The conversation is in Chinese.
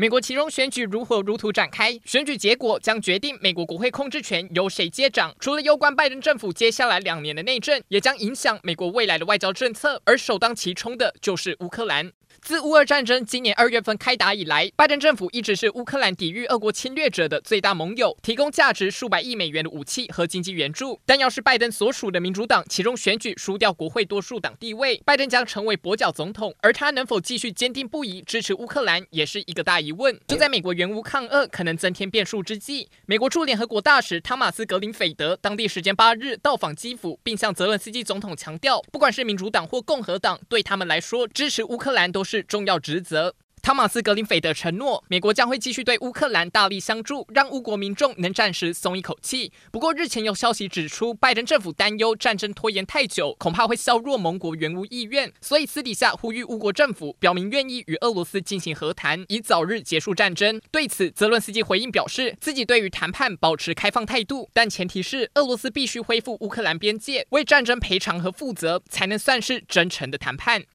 美国其中选举如火如荼展开，选举结果将决定美国国会控制权由谁接掌。除了攸关拜登政府接下来两年的内政，也将影响美国未来的外交政策。而首当其冲的就是乌克兰。自乌俄战争今年二月份开打以来，拜登政府一直是乌克兰抵御俄国侵略者的最大盟友，提供价值数百亿美元的武器和经济援助。但要是拜登所属的民主党其中选举输掉国会多数党地位，拜登将成为跛脚总统，而他能否继续坚定不移支持乌克兰，也是一个大疑问。就在美国援乌抗俄可能增添变数之际，美国驻联合国大使汤马斯·格林菲德当地时间八日到访基辅，并向泽伦斯基总统强调，不管是民主党或共和党，对他们来说，支持乌克兰都是重要职责。汤马斯·格林菲德承诺，美国将会继续对乌克兰大力相助，让乌国民众能暂时松一口气。不过，日前有消息指出，拜登政府担忧战争拖延太久，恐怕会削弱盟国援乌意愿，所以私底下呼吁乌国政府表明愿意与俄罗斯进行和谈，以早日结束战争。对此，泽伦斯基回应表示，自己对于谈判保持开放态度，但前提是俄罗斯必须恢复乌克兰边界，为战争赔偿和负责，才能算是真诚的谈判。